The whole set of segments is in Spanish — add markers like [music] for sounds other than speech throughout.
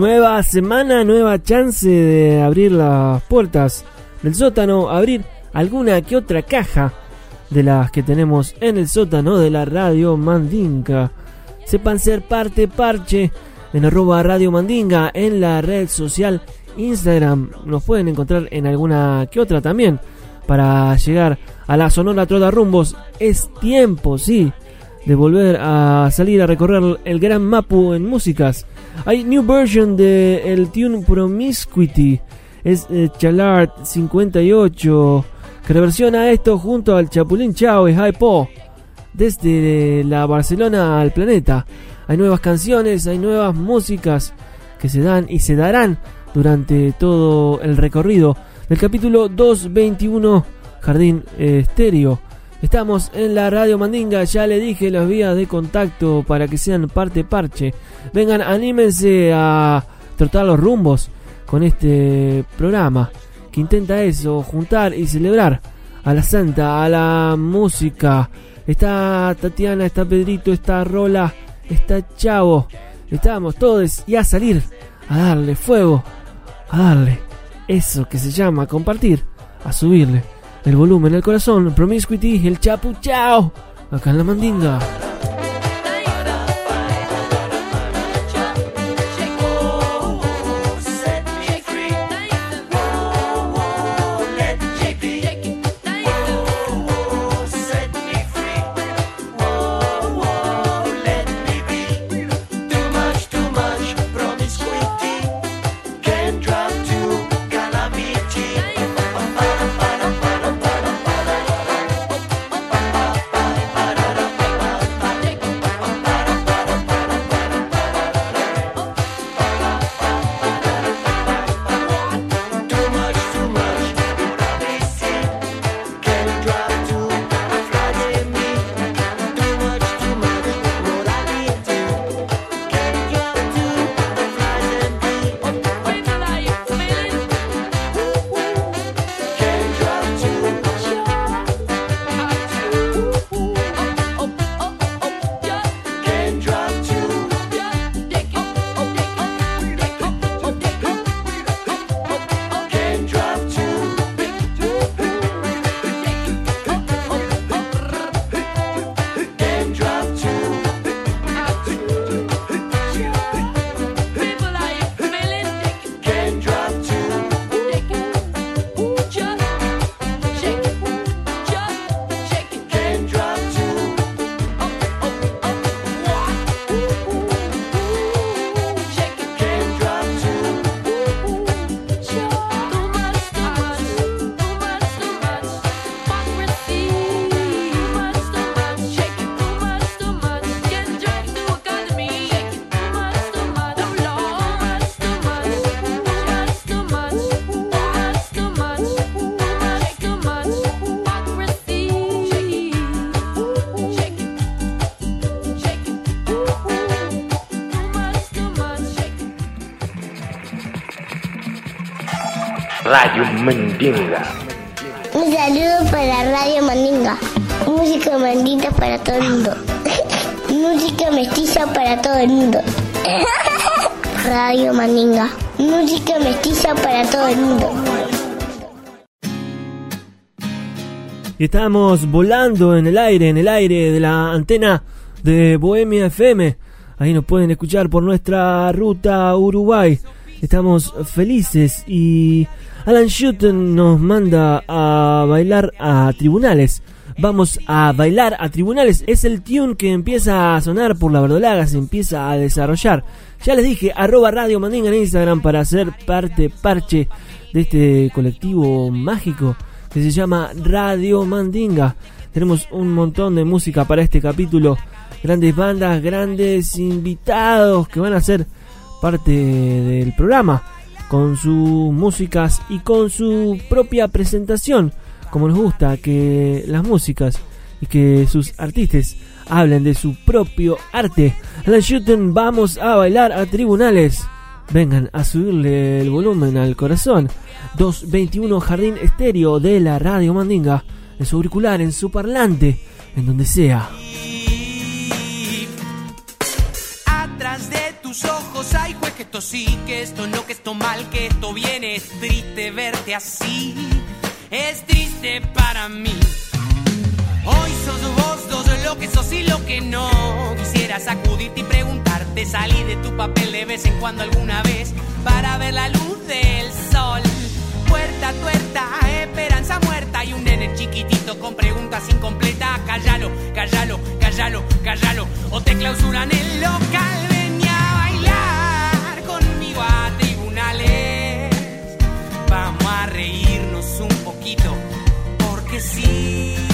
Nueva semana, nueva chance de abrir las puertas del sótano, abrir alguna que otra caja de las que tenemos en el sótano de la Radio Mandinga. Sepan ser parte parche en arroba Radio Mandinga en la red social Instagram. Nos pueden encontrar en alguna que otra también. Para llegar a la Sonora Trota Rumbos es tiempo, sí, de volver a salir a recorrer el gran Mapu en músicas. Hay new version de el tune Promiscuity. Es eh, Chalart 58 que reversiona esto junto al Chapulín y Hypo desde la Barcelona al planeta. Hay nuevas canciones, hay nuevas músicas que se dan y se darán durante todo el recorrido del capítulo 221 Jardín eh. Estamos en la Radio Mandinga, ya le dije las vías de contacto para que sean parte parche. Vengan, anímense a trotar los rumbos con este programa que intenta eso, juntar y celebrar a la santa, a la música. Está Tatiana, está Pedrito, está Rola, está Chavo. Estamos todos y a salir, a darle fuego, a darle eso que se llama compartir, a subirle el volumen al corazón, Promiscuity, el Chapu Chao, acá en la Mandinga. Radio Mandinga. Un saludo para Radio Mandinga. Música mandinga para todo el mundo. [laughs] Música mestiza para todo el mundo. [laughs] Radio Mandinga. Música mestiza para todo el mundo. Estamos volando en el aire, en el aire de la antena de Bohemia FM. Ahí nos pueden escuchar por nuestra ruta Uruguay. Estamos felices y Alan Shuten nos manda a bailar a tribunales. Vamos a bailar a tribunales. Es el tune que empieza a sonar por la verdolaga, se empieza a desarrollar. Ya les dije, arroba Radio Mandinga en Instagram para ser parte, parche de este colectivo mágico que se llama Radio Mandinga. Tenemos un montón de música para este capítulo. Grandes bandas, grandes invitados que van a ser parte del programa con sus músicas y con su propia presentación. Como nos gusta que las músicas y que sus artistas hablen de su propio arte. Alan Shooten, vamos a bailar a tribunales. Vengan a subirle el volumen al corazón. 221 Jardín Estéreo de la Radio Mandinga. En su auricular, en su parlante, en donde sea. Que esto sí, que esto no, que esto mal, que esto viene. Es triste verte así, es triste para mí. Hoy sos vos dos lo que sos y lo que no. Quisiera sacudirte y preguntarte, salí de tu papel de vez en cuando alguna vez para ver la luz del sol. Puerta tuerta, esperanza muerta y un nene chiquitito con preguntas incompletas. Cállalo, cállalo, cállalo, cállalo. O te clausuran el local. Porque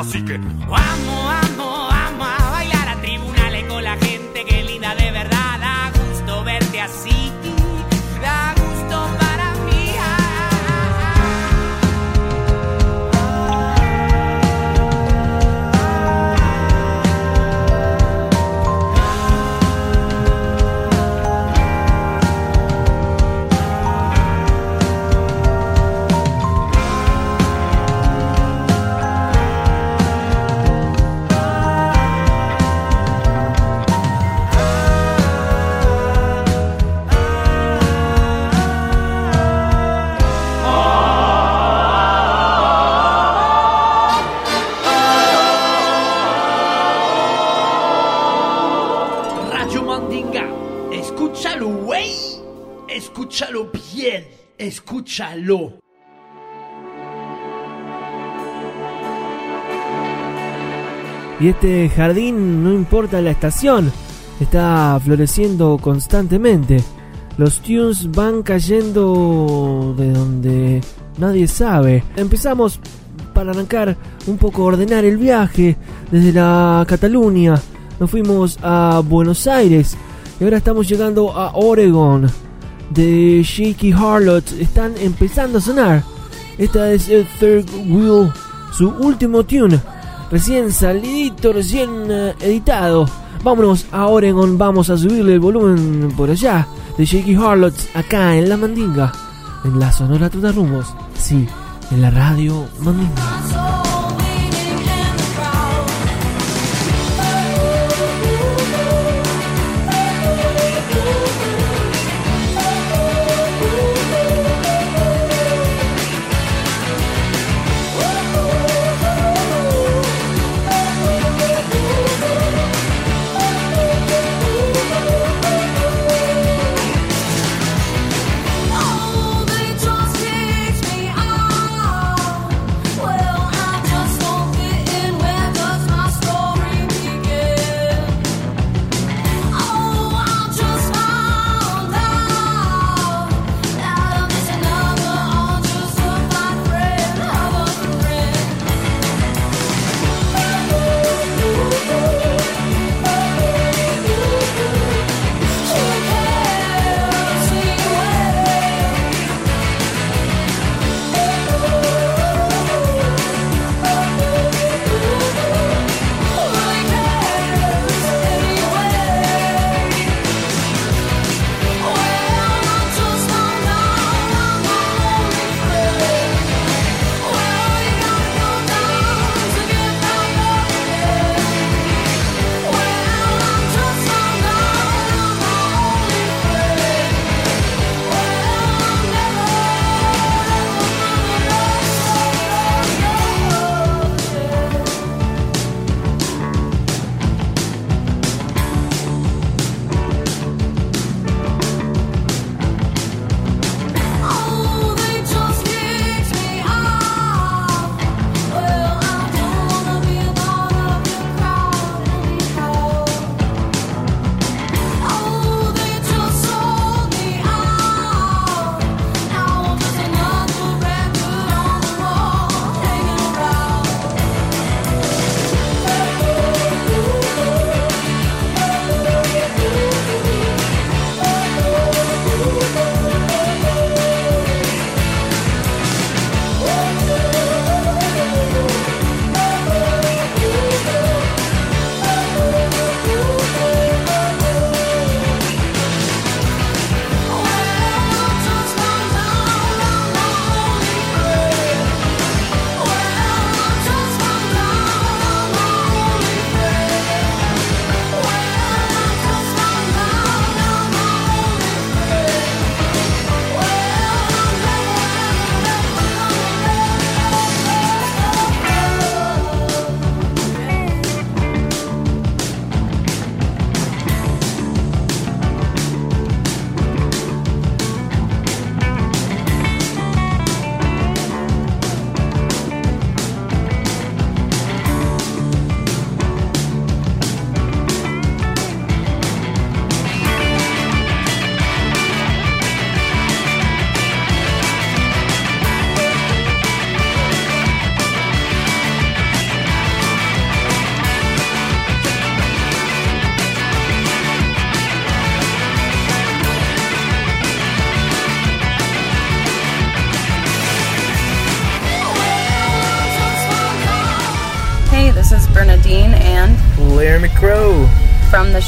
Así que Vamos, vamos, vamos a bailar a tribunales con la gente que linda de verdad. Da gusto verte así, escúchalo. Y este jardín, no importa la estación, está floreciendo constantemente. Los tunes van cayendo de donde nadie sabe. Empezamos para arrancar un poco ordenar el viaje desde la Cataluña. Nos fuimos a Buenos Aires y ahora estamos llegando a Oregon. De Shaky Harlot están empezando a sonar. Esta es el Third Wheel, su último tune. Recién salidito, recién eh, editado. Vámonos a Oregon, vamos a subirle el volumen por allá. De Shaky Harlots acá en la Mandinga. En la Sonora Rumbos. Sí, en la radio Mandinga.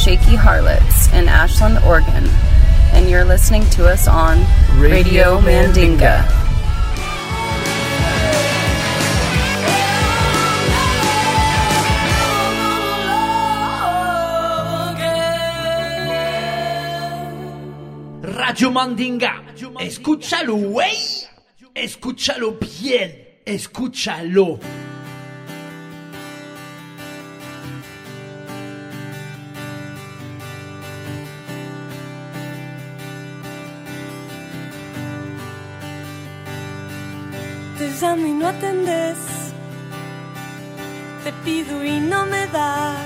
Shaky Harlots in Ashland, Oregon. And you're listening to us on Radio, Radio Mandinga. Mandinga. Radio Mandinga, escúchalo, wey. Escúchalo bien, escúchalo. Te pido y no me das.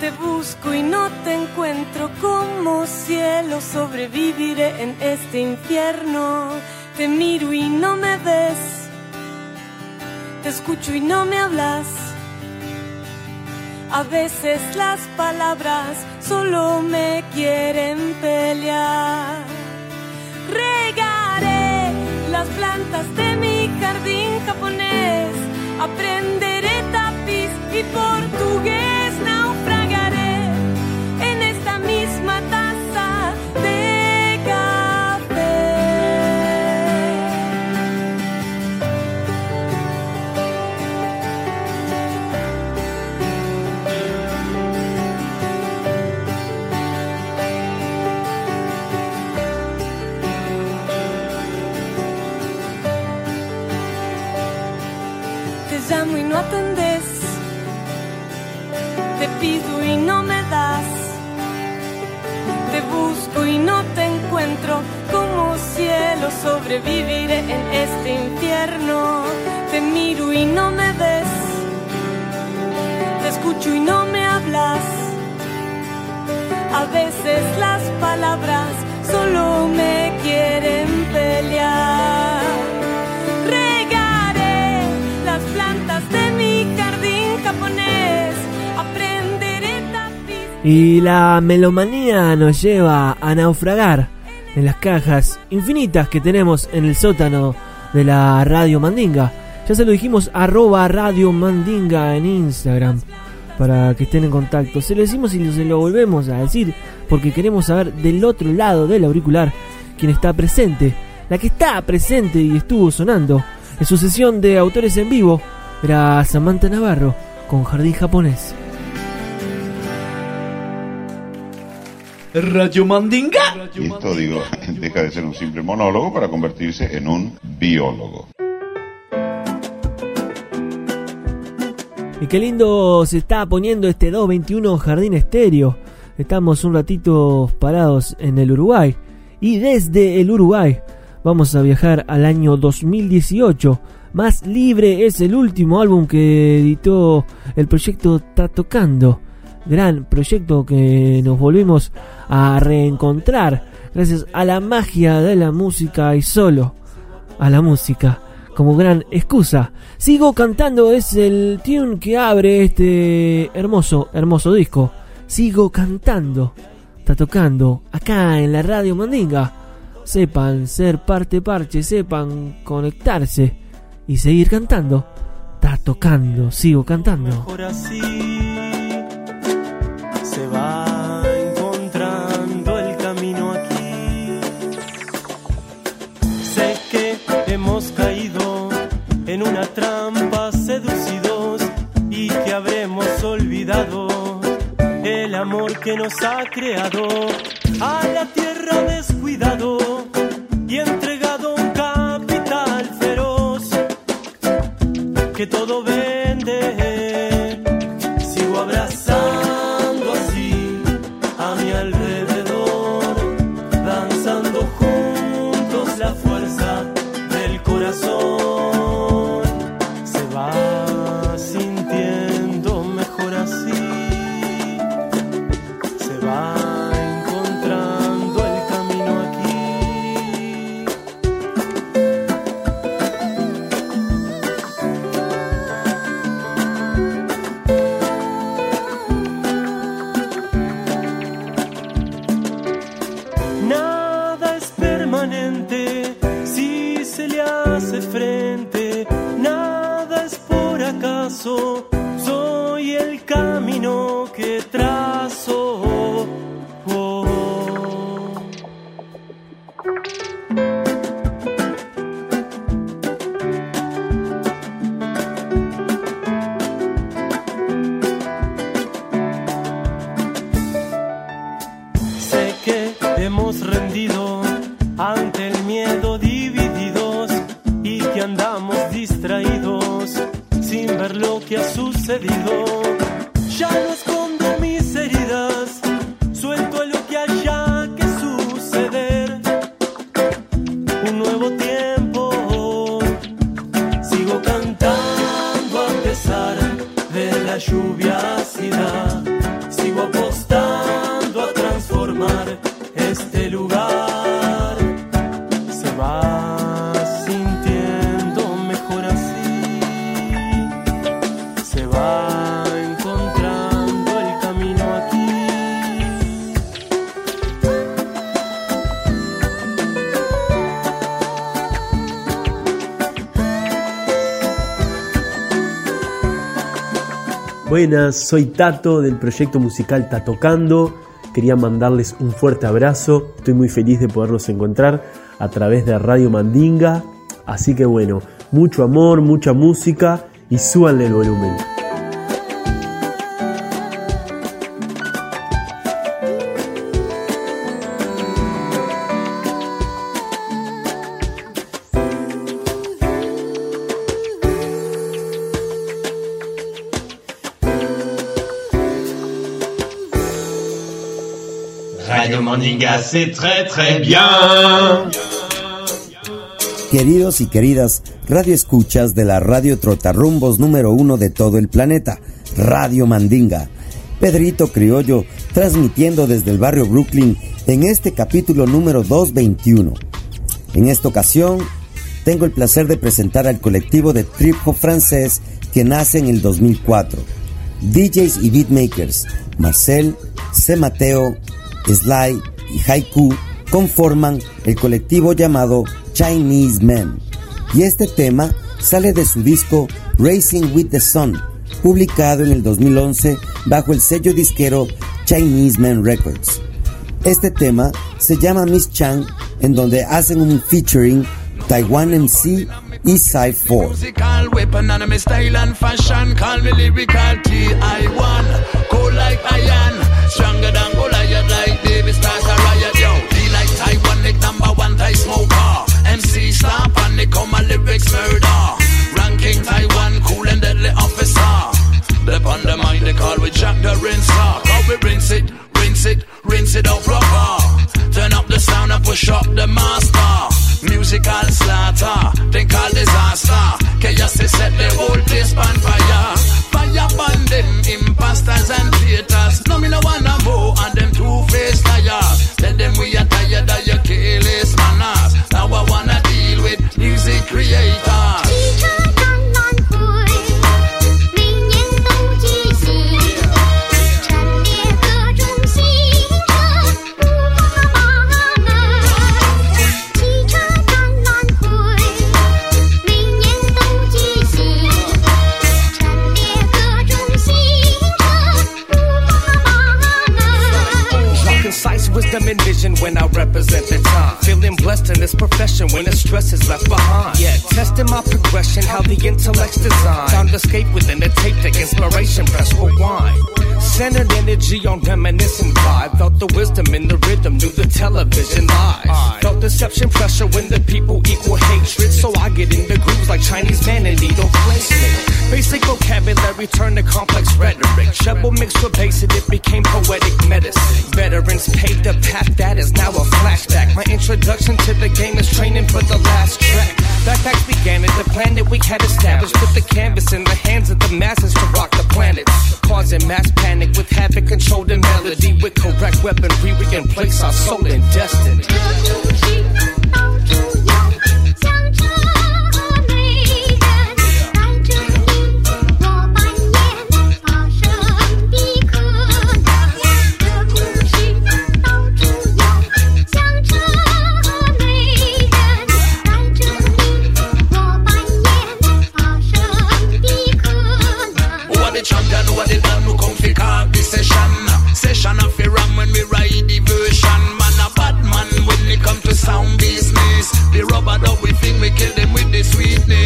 Te busco y no te encuentro como cielo. Sobreviviré en este infierno. Te miro y no me ves. Te escucho y no me hablas. A veces las palabras solo me quieren pelear. Regaré las plantas de mi jardín japonés. Aprenderé tapiz y portugués. Y no te encuentro. Como cielo sobreviviré en este infierno. Te miro y no me ves. Te escucho y no me hablas. A veces las palabras solo me quieren pelear. Regaré las plantas de mi jardín japonés. Y la melomanía nos lleva a naufragar en las cajas infinitas que tenemos en el sótano de la Radio Mandinga. Ya se lo dijimos, arroba Radio Mandinga en Instagram para que estén en contacto. Se lo decimos y se lo volvemos a decir porque queremos saber del otro lado del auricular quién está presente. La que está presente y estuvo sonando en su sesión de autores en vivo era Samantha Navarro con Jardín Japonés. Radio Mandinga. Y esto, digo, [laughs] deja de ser un simple monólogo para convertirse en un biólogo. Y qué lindo se está poniendo este 221 Jardín Estéreo. Estamos un ratito parados en el Uruguay. Y desde el Uruguay vamos a viajar al año 2018. Más Libre es el último álbum que editó el proyecto Está Tocando. Gran proyecto que nos volvimos a reencontrar gracias a la magia de la música y solo a la música como gran excusa. Sigo cantando es el tune que abre este hermoso, hermoso disco. Sigo cantando. Está tocando acá en la radio Mandinga. Sepan ser parte parche, sepan conectarse y seguir cantando. Está tocando, sigo cantando. Se va encontrando el camino aquí. Sé que hemos caído en una trampa seducidos y que habremos olvidado el amor que nos ha creado a la tierra descuidado y entregado Soy Tato del proyecto musical Tatocando. Quería mandarles un fuerte abrazo. Estoy muy feliz de poderlos encontrar a través de Radio Mandinga. Así que bueno, mucho amor, mucha música y súbanle el volumen. Mandinga, c'est très bien. Queridos y queridas radio escuchas de la radio Trotarrumbos número uno de todo el planeta, Radio Mandinga. Pedrito Criollo transmitiendo desde el barrio Brooklyn en este capítulo número 221. En esta ocasión tengo el placer de presentar al colectivo de trip hop francés que nace en el 2004. DJs y beatmakers Marcel, C. Mateo, Sly y Haiku conforman el colectivo llamado Chinese Men. Y este tema sale de su disco Racing with the Sun, publicado en el 2011 bajo el sello disquero Chinese Men Records. Este tema se llama Miss Chang, en donde hacen un featuring Taiwan MC y 4. Musical weapon and my style and fashion. Call me lyrical T.I.1. Cold like iron. Stronger than Goliath like David start MC star panic, come my lyrics murder. Ranking Taiwan, cool and deadly officer. Step on the mind, they call we Jack the Rinser. Now oh, we rinse it, rinse it, rinse it out proper. Turn up the sound and push up the master.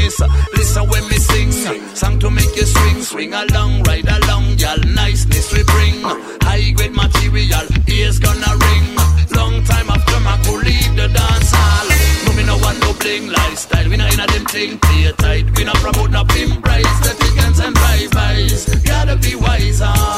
Listen when me sing, song to make you swing, swing along, ride along, y'all. Niceness we bring, high grade material, ears gonna ring. Long time after my cool leave the dance hall. No me no want no bling lifestyle. We not in a them thing, play tight. We not promote no pimp price. The tickets and drive-bys, gotta be wiser.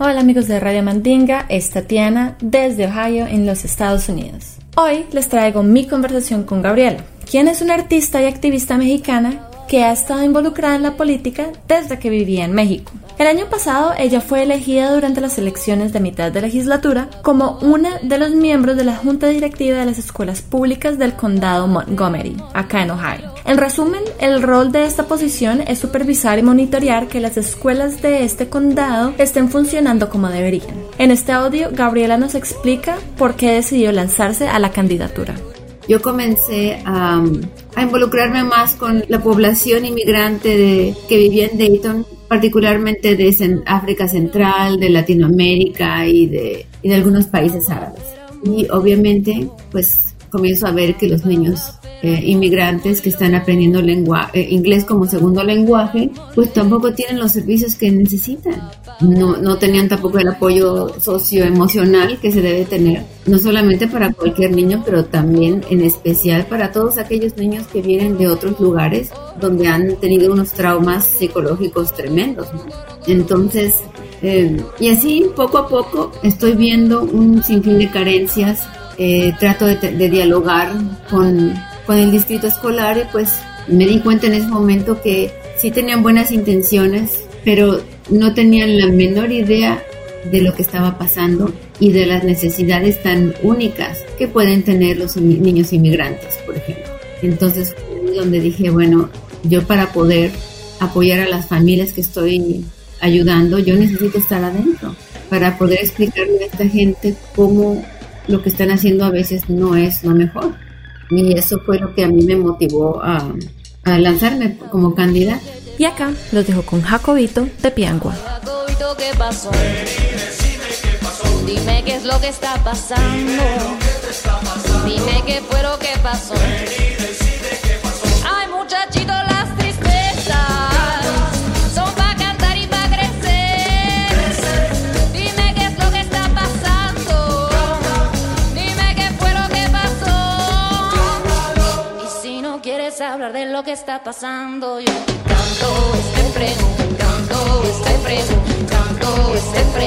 Hola amigos de Radio Mandinga, es Tatiana desde Ohio en los Estados Unidos. Hoy les traigo mi conversación con Gabriela, quien es una artista y activista mexicana que ha estado involucrada en la política desde que vivía en México. El año pasado ella fue elegida durante las elecciones de mitad de legislatura como una de los miembros de la junta directiva de las escuelas públicas del condado Montgomery, acá en Ohio. En resumen, el rol de esta posición es supervisar y monitorear que las escuelas de este condado estén funcionando como deberían. En este audio, Gabriela nos explica por qué decidió lanzarse a la candidatura. Yo comencé a, involucrarme más con la población inmigrante de, que vivía en Dayton, particularmente de África Central, de Latinoamérica y de, y de algunos países árabes. Y obviamente, pues comienzo a ver que los niños eh, inmigrantes que están aprendiendo lengua, eh, inglés como segundo lenguaje, pues tampoco tienen los servicios que necesitan. No, no tenían tampoco el apoyo socioemocional que se debe tener, no solamente para cualquier niño, pero también en especial para todos aquellos niños que vienen de otros lugares donde han tenido unos traumas psicológicos tremendos. ¿no? Entonces, eh, y así poco a poco estoy viendo un sinfín de carencias, eh, trato de, de dialogar con, con el distrito escolar y pues me di cuenta en ese momento que sí tenían buenas intenciones, pero no tenían la menor idea de lo que estaba pasando y de las necesidades tan únicas que pueden tener los niños inmigrantes, por ejemplo. Entonces, donde dije, bueno, yo para poder apoyar a las familias que estoy ayudando, yo necesito estar adentro para poder explicarle a esta gente cómo lo que están haciendo a veces no es lo mejor. Y eso fue lo que a mí me motivó a, a lanzarme como candidata. Y acá los dejo con Jacobito de Piangua. Jacobito, ¿qué pasó? Dime qué es lo que está pasando. Dime qué fue lo que pasó. Está pasando, yo canto este preguntando, este preguntando, este preguntando,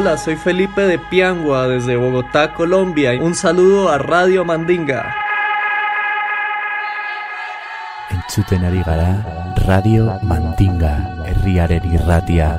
Hola, soy Felipe de Piangua desde Bogotá, Colombia. Un saludo a Radio Mandinga. Entzuten ari Radio Mandinga, herriaren irratia.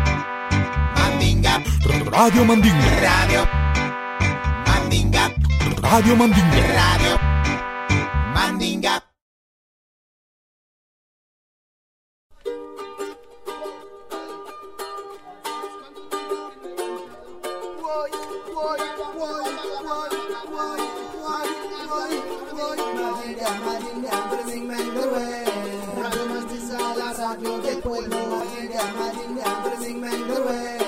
Radio Mandinga. Radio Mandinga. Radio Mandinga. Radio Mandinga. Madinga, Madinga, Madinga, Madinga,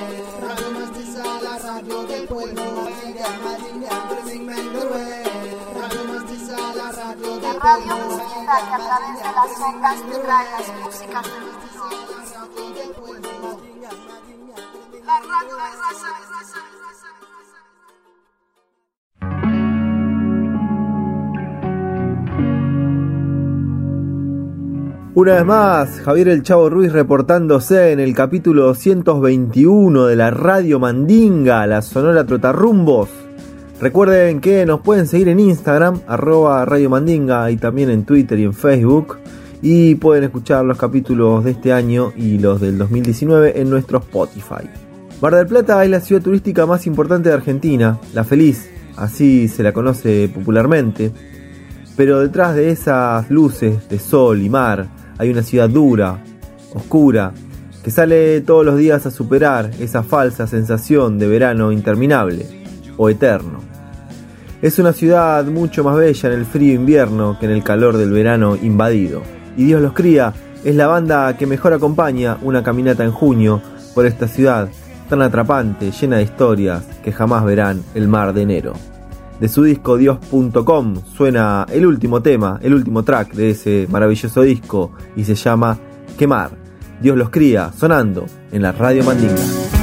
radio del pueblo, María, María, Andrés Manuel. Radio Mestiza, la radio del pueblo, María, María, Andrés Manuel. La radio de raza, Una vez más, Javier El Chavo Ruiz reportándose en el capítulo 221 de la Radio Mandinga, la Sonora Trotarrumbos. Recuerden que nos pueden seguir en Instagram, arroba Radio Mandinga, y también en Twitter y en Facebook. Y pueden escuchar los capítulos de este año y los del 2019 en nuestro Spotify. Mar del Plata es la ciudad turística más importante de Argentina, la feliz, así se la conoce popularmente. Pero detrás de esas luces de sol y mar hay una ciudad dura, oscura, que sale todos los días a superar esa falsa sensación de verano interminable o eterno. Es una ciudad mucho más bella en el frío invierno que en el calor del verano invadido. Y Dios los cría es la banda que mejor acompaña una caminata en junio por esta ciudad tan atrapante, llena de historias que jamás verán el mar de enero. De su disco Dios.com suena el último tema, el último track de ese maravilloso disco y se llama Quemar. Dios los cría, sonando en la Radio Mandinga.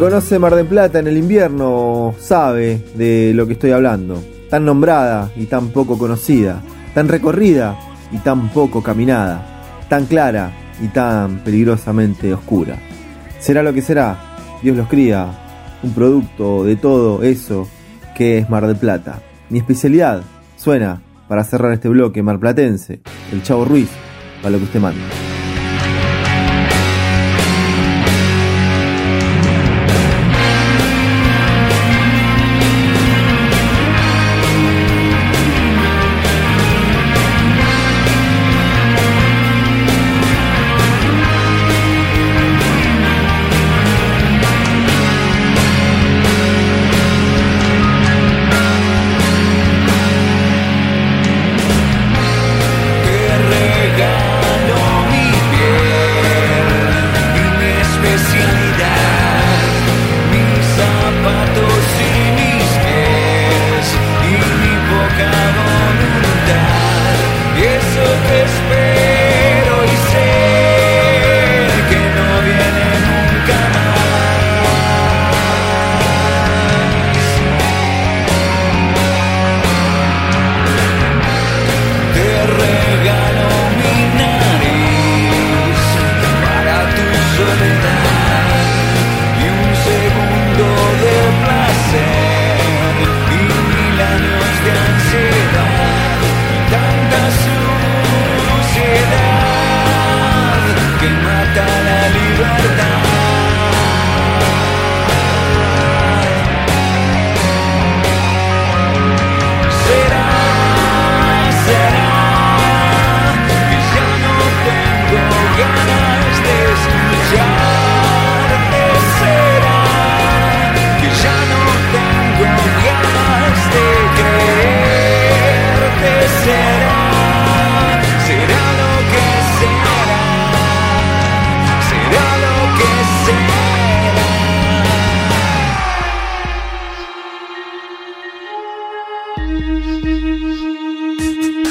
Conoce Mar del Plata en el invierno sabe de lo que estoy hablando. tan nombrada y tan poco conocida, tan recorrida y tan poco caminada, tan clara y tan peligrosamente oscura. Será lo que será, Dios los cría, un producto de todo eso que es Mar del Plata. Mi especialidad suena para cerrar este bloque marplatense, el Chavo Ruiz, para lo que usted manda. Thank you.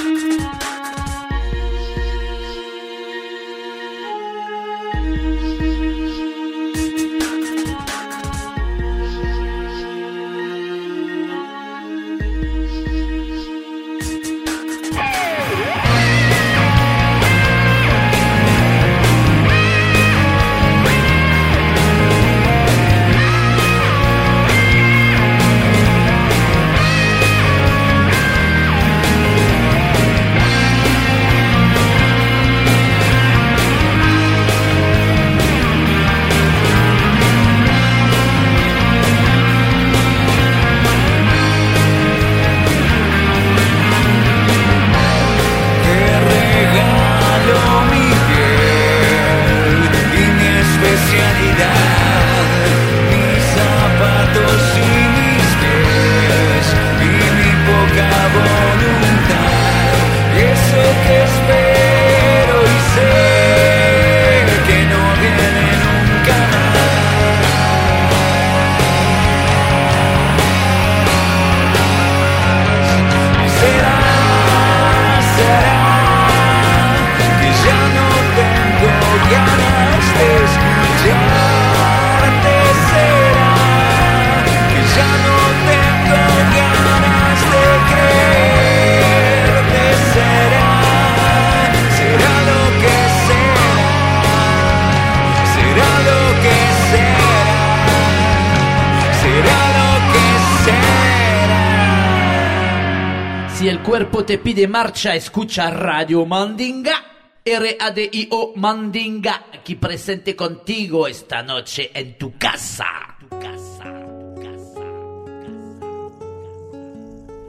Te pide marcha, escucha Radio Mandinga. R-A-D-I-O Mandinga, aquí presente contigo esta noche en tu casa.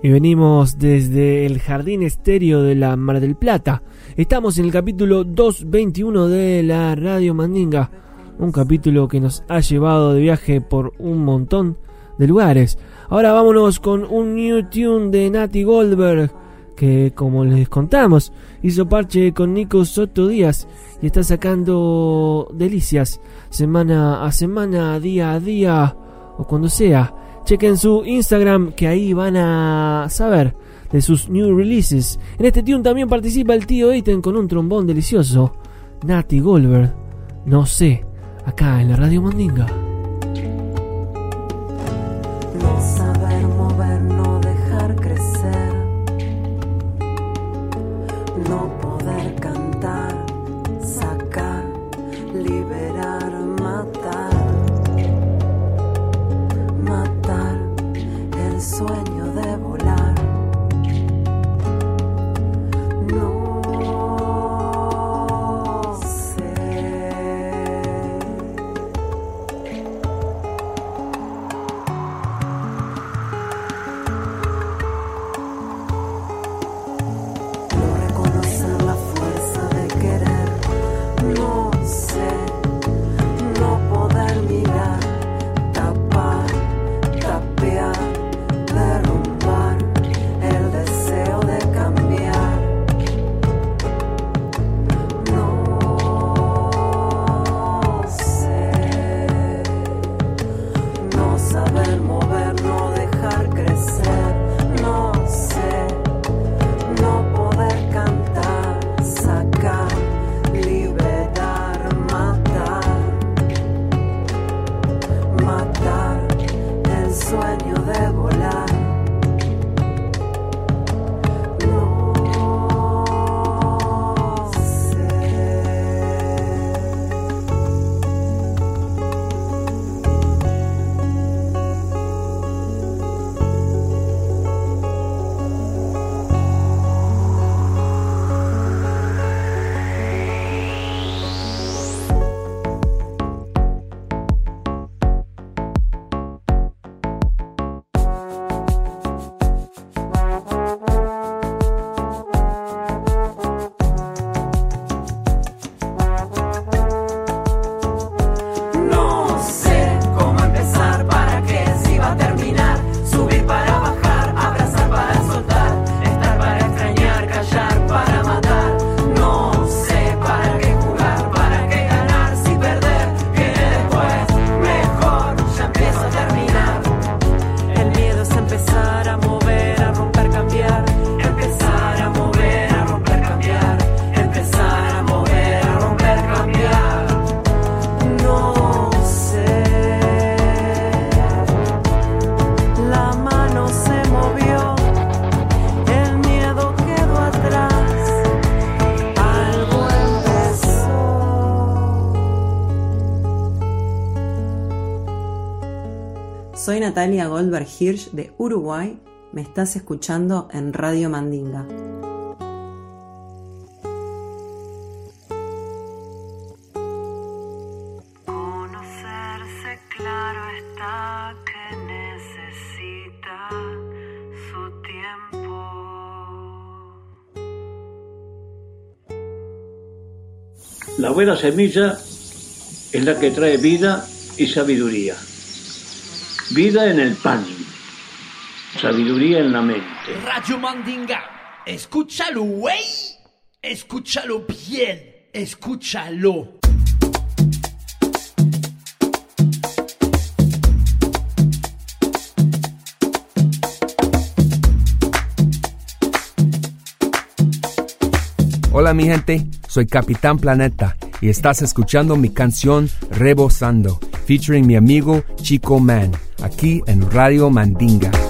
Y venimos desde el Jardín Estéreo de la Mar del Plata. Estamos en el capítulo 221 de la Radio Mandinga. Un capítulo que nos ha llevado de viaje por un montón de lugares. Ahora vámonos con un new tune de Nati Goldberg. Que como les contamos, hizo parche con Nico Soto Díaz. Y está sacando delicias semana a semana, día a día. O cuando sea. Chequen su Instagram que ahí van a saber de sus new releases. En este tune también participa el tío Ethan con un trombón delicioso. Nati Goldberg. No sé. Acá en la Radio Mandinga. Natalia Goldberg Hirsch de Uruguay. Me estás escuchando en Radio Mandinga. Conocerse claro está que necesita su tiempo. La buena semilla es la que trae vida y sabiduría. Vida en el pan, sabiduría en la mente. Radio Mandinga. Escúchalo, güey. Escúchalo bien. Escúchalo. Hola mi gente, soy Capitán Planeta y estás escuchando mi canción Rebosando, featuring mi amigo Chico Man, aquí en Radio Mandinga.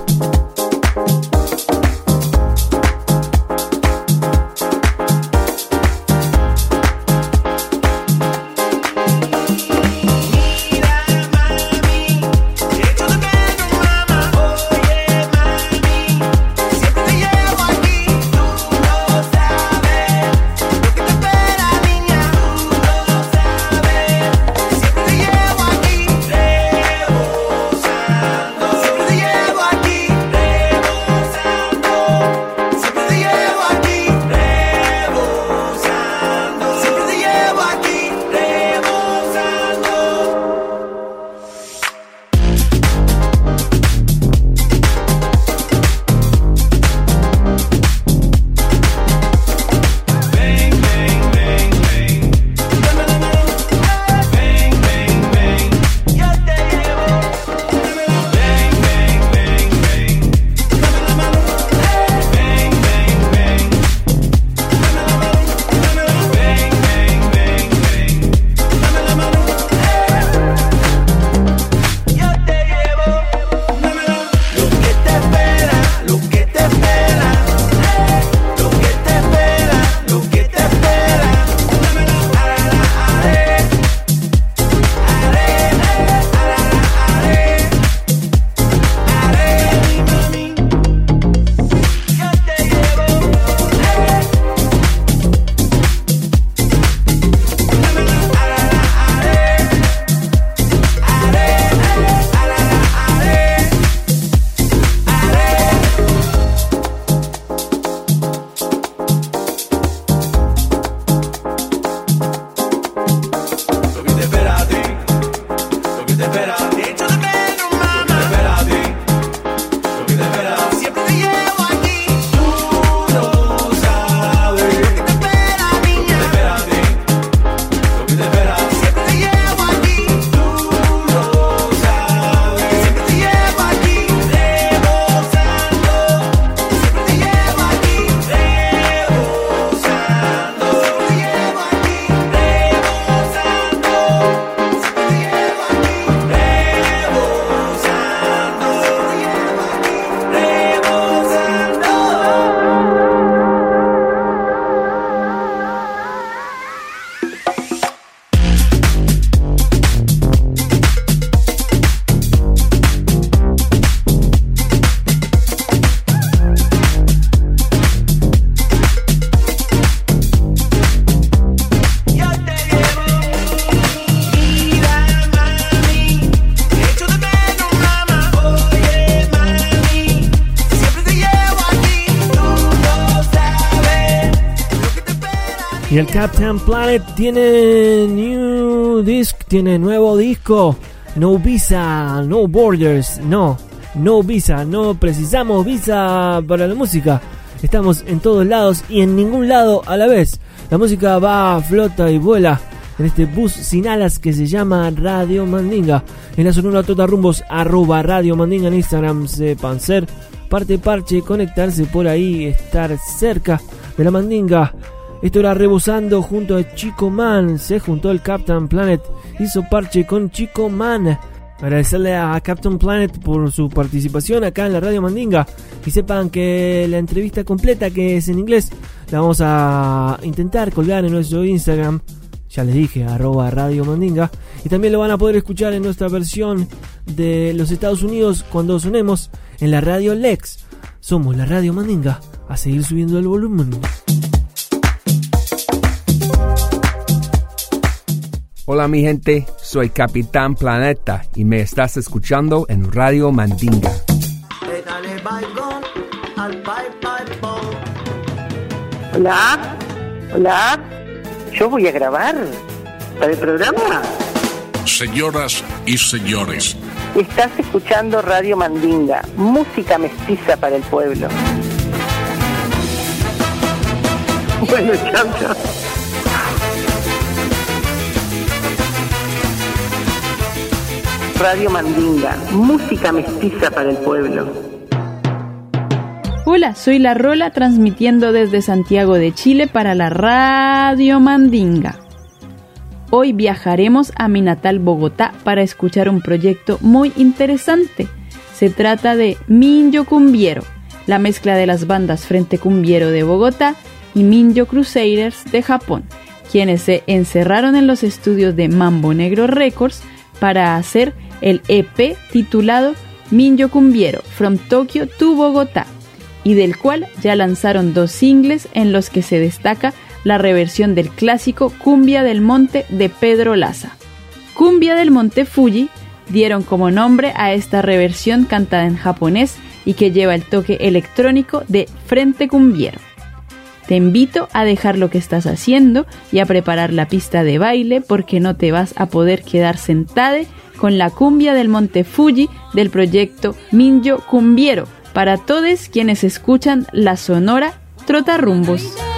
El Captain Planet tiene new disc, tiene nuevo disco. No visa, no borders, no, no visa, no precisamos visa para la música. Estamos en todos lados y en ningún lado a la vez. La música va, flota y vuela en este bus sin alas que se llama Radio Mandinga. En la sonora Tota Rumbos, arroba Radio Mandinga en Instagram, sepan ser parte parche, conectarse por ahí, estar cerca de la Mandinga. Esto era rebosando junto a Chico Man. Se juntó el Captain Planet. Hizo parche con Chico Man. Agradecerle a Captain Planet por su participación acá en la Radio Mandinga. Y sepan que la entrevista completa, que es en inglés, la vamos a intentar colgar en nuestro Instagram. Ya les dije, arroba Radio Mandinga. Y también lo van a poder escuchar en nuestra versión de los Estados Unidos cuando sonemos en la radio Lex. Somos la radio Mandinga. A seguir subiendo el volumen. Hola mi gente, soy Capitán Planeta y me estás escuchando en Radio Mandinga. Hola, hola. Yo voy a grabar para el programa. Señoras y señores, Estás escuchando Radio Mandinga, música mestiza para el pueblo. Bueno, chao, chao. Radio Mandinga, música mestiza para el pueblo. Hola, soy La Rola transmitiendo desde Santiago de Chile para la Radio Mandinga. Hoy viajaremos a mi natal Bogotá para escuchar un proyecto muy interesante. Se trata de Minjo Cumbiero, la mezcla de las bandas Frente Cumbiero de Bogotá y Minjo Crusaders de Japón, quienes se encerraron en los estudios de Mambo Negro Records para hacer el EP titulado Minjo Cumbiero From Tokyo to Bogotá y del cual ya lanzaron dos singles en los que se destaca la reversión del clásico Cumbia del Monte de Pedro Laza. Cumbia del Monte Fuji dieron como nombre a esta reversión cantada en japonés y que lleva el toque electrónico de Frente Cumbiero. Te invito a dejar lo que estás haciendo y a preparar la pista de baile porque no te vas a poder quedar sentada con la cumbia del Monte Fuji del proyecto Minjo Cumbiero para todos quienes escuchan la sonora Trotarrumbos.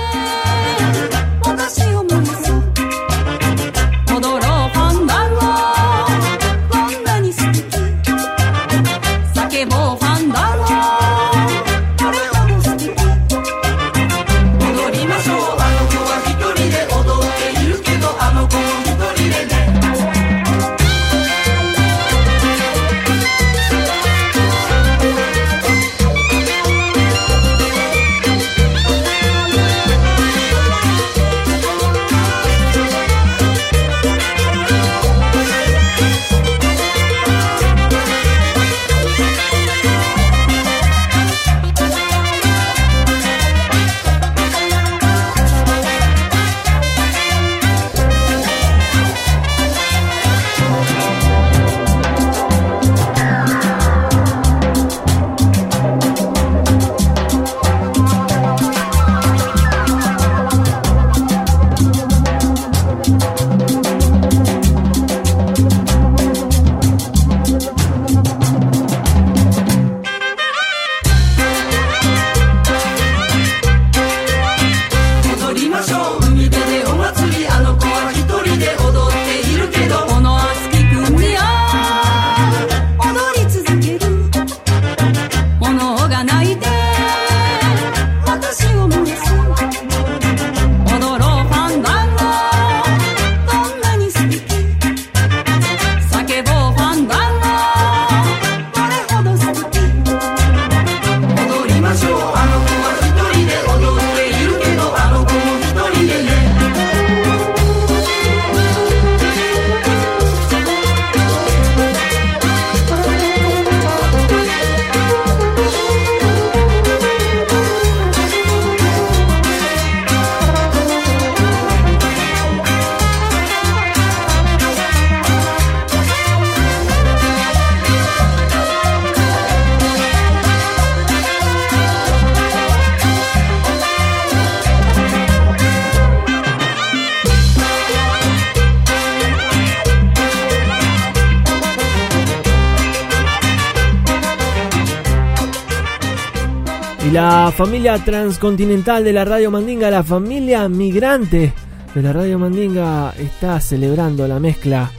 La familia transcontinental de la Radio Mandinga, la familia migrante de la Radio Mandinga, está celebrando la mezcla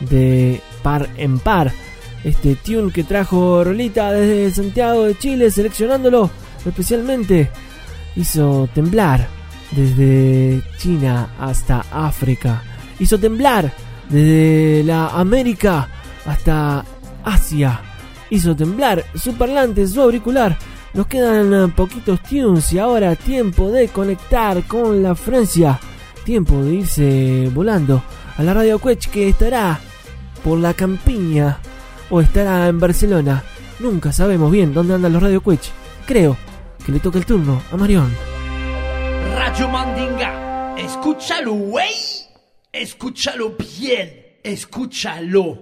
de par en par. Este tune que trajo Rolita desde Santiago de Chile, seleccionándolo especialmente, hizo temblar desde China hasta África. Hizo temblar desde la América hasta Asia. Hizo temblar su parlante, su auricular. Nos quedan eh, poquitos tunes y ahora tiempo de conectar con la Francia. Tiempo de irse volando a la Radio Quech que estará por la campiña o estará en Barcelona. Nunca sabemos bien dónde andan los Radio Quech. Creo que le toca el turno a Marión. Radio Mandinga, escúchalo, güey. Escúchalo bien, escúchalo.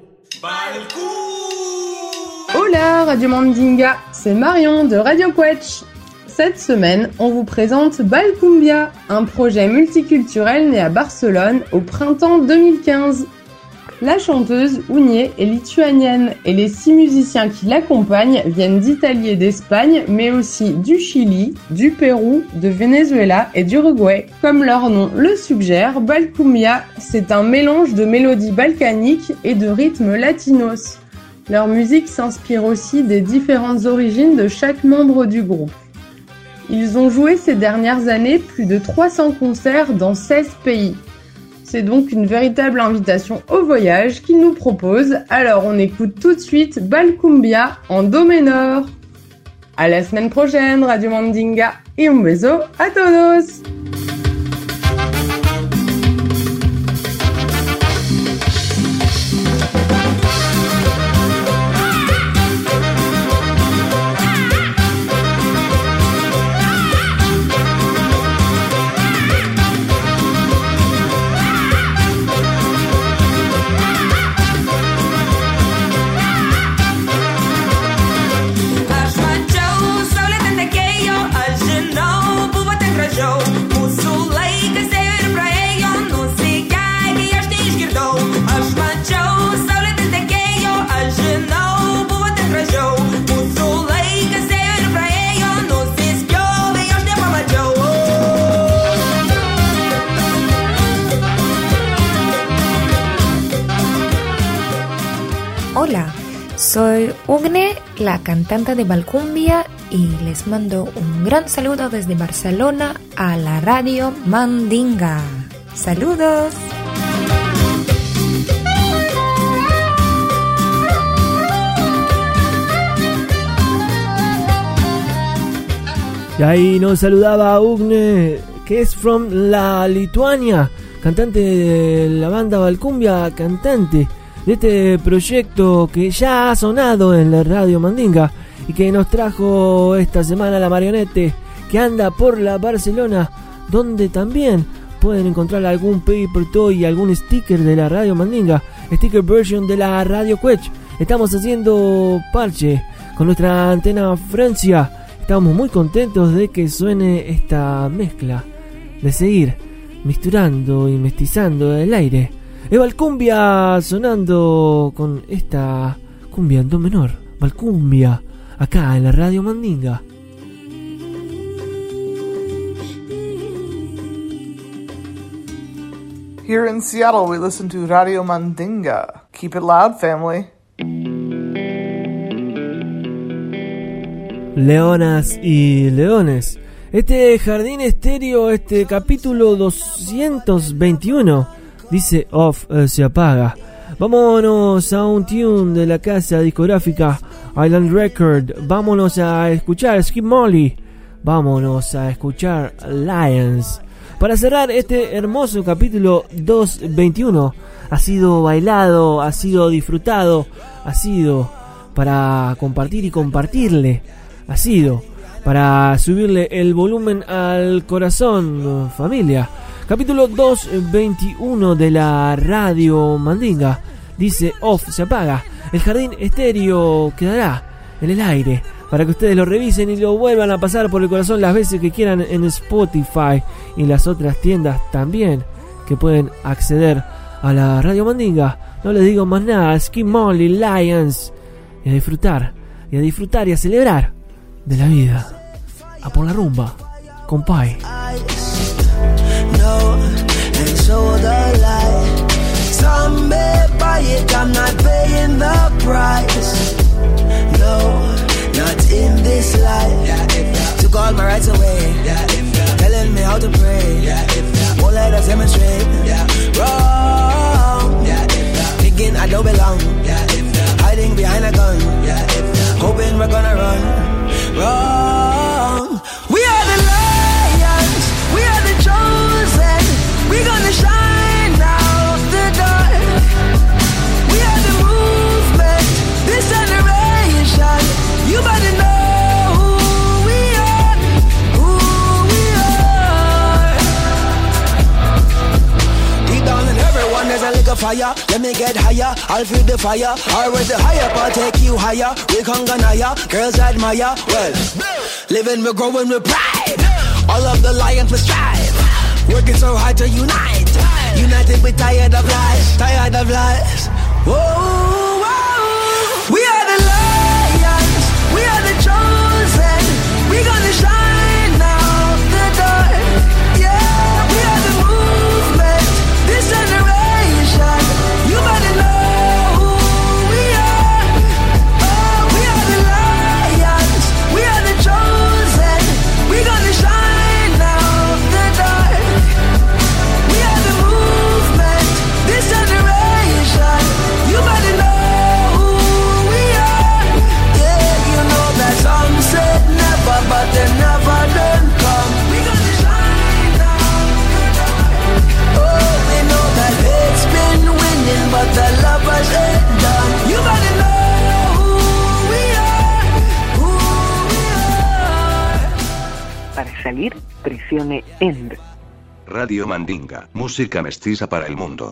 Hola Radio Mandinga, c'est Marion de Radio Quetch. Cette semaine, on vous présente Balcumbia, un projet multiculturel né à Barcelone au printemps 2015. La chanteuse Ounier est lituanienne et les six musiciens qui l'accompagnent viennent d'Italie et d'Espagne, mais aussi du Chili, du Pérou, de Venezuela et d'Uruguay. Comme leur nom le suggère, Balcumbia, c'est un mélange de mélodies balkaniques et de rythmes latinos. Leur musique s'inspire aussi des différentes origines de chaque membre du groupe. Ils ont joué ces dernières années plus de 300 concerts dans 16 pays. C'est donc une véritable invitation au voyage qu'ils nous proposent, alors on écoute tout de suite Balcumbia en Do menor. À la semaine prochaine, Radio Mandinga, et un beso a todos! La cantante de Balcumbia y les mando un gran saludo desde Barcelona a la radio Mandinga. Saludos. Y ahí nos saludaba Ugne, que es from la Lituania, cantante de la banda Valcumbia, cantante de este proyecto que ya ha sonado en la radio Mandinga y que nos trajo esta semana la marionete que anda por la Barcelona, donde también pueden encontrar algún paper toy y algún sticker de la radio Mandinga, sticker version de la radio Quech. Estamos haciendo parche con nuestra antena Francia. Estamos muy contentos de que suene esta mezcla, de seguir misturando y mestizando el aire. Es Valcumbia sonando con esta cumbia en do menor. Valcumbia, acá en la radio Mandinga. Here in Seattle, we listen to Radio Mandinga. Keep it loud, family. Leonas y leones. Este jardín estéreo, este capítulo 221, dice off, eh, se apaga. Vámonos a un tune de la casa discográfica Island Record. Vámonos a escuchar Skip Molly. Vámonos a escuchar Lions. Para cerrar este hermoso capítulo 221, ha sido bailado, ha sido disfrutado, ha sido para compartir y compartirle, ha sido para subirle el volumen al corazón, familia. Capítulo 221 de la radio Mandinga. Dice off, se apaga. El jardín estéreo quedará en el aire para que ustedes lo revisen y lo vuelvan a pasar por el corazón las veces que quieran en Spotify y las otras tiendas también que pueden acceder a la radio Mandinga. No les digo más nada, Skin Molly, Lions. Y a disfrutar, y a disfrutar y a celebrar de la vida. A por la rumba, compay. No, and so the lie. Some may buy it, I'm not paying the price. No, not in this life. Took all my rights away. Telling me how to Let me get higher, I'll feel the fire. Always the higher, I'll take you higher. We can go higher, girls admire. Well, living, we're growing with pride. All of the lions we strive. Working so hard to unite. United, we're tired of lies, tired of lies. Whoa, whoa. We are the lions, we are the chosen. We gonna shine Para salir, presione END. Radio Mandinga, música mestiza para el mundo.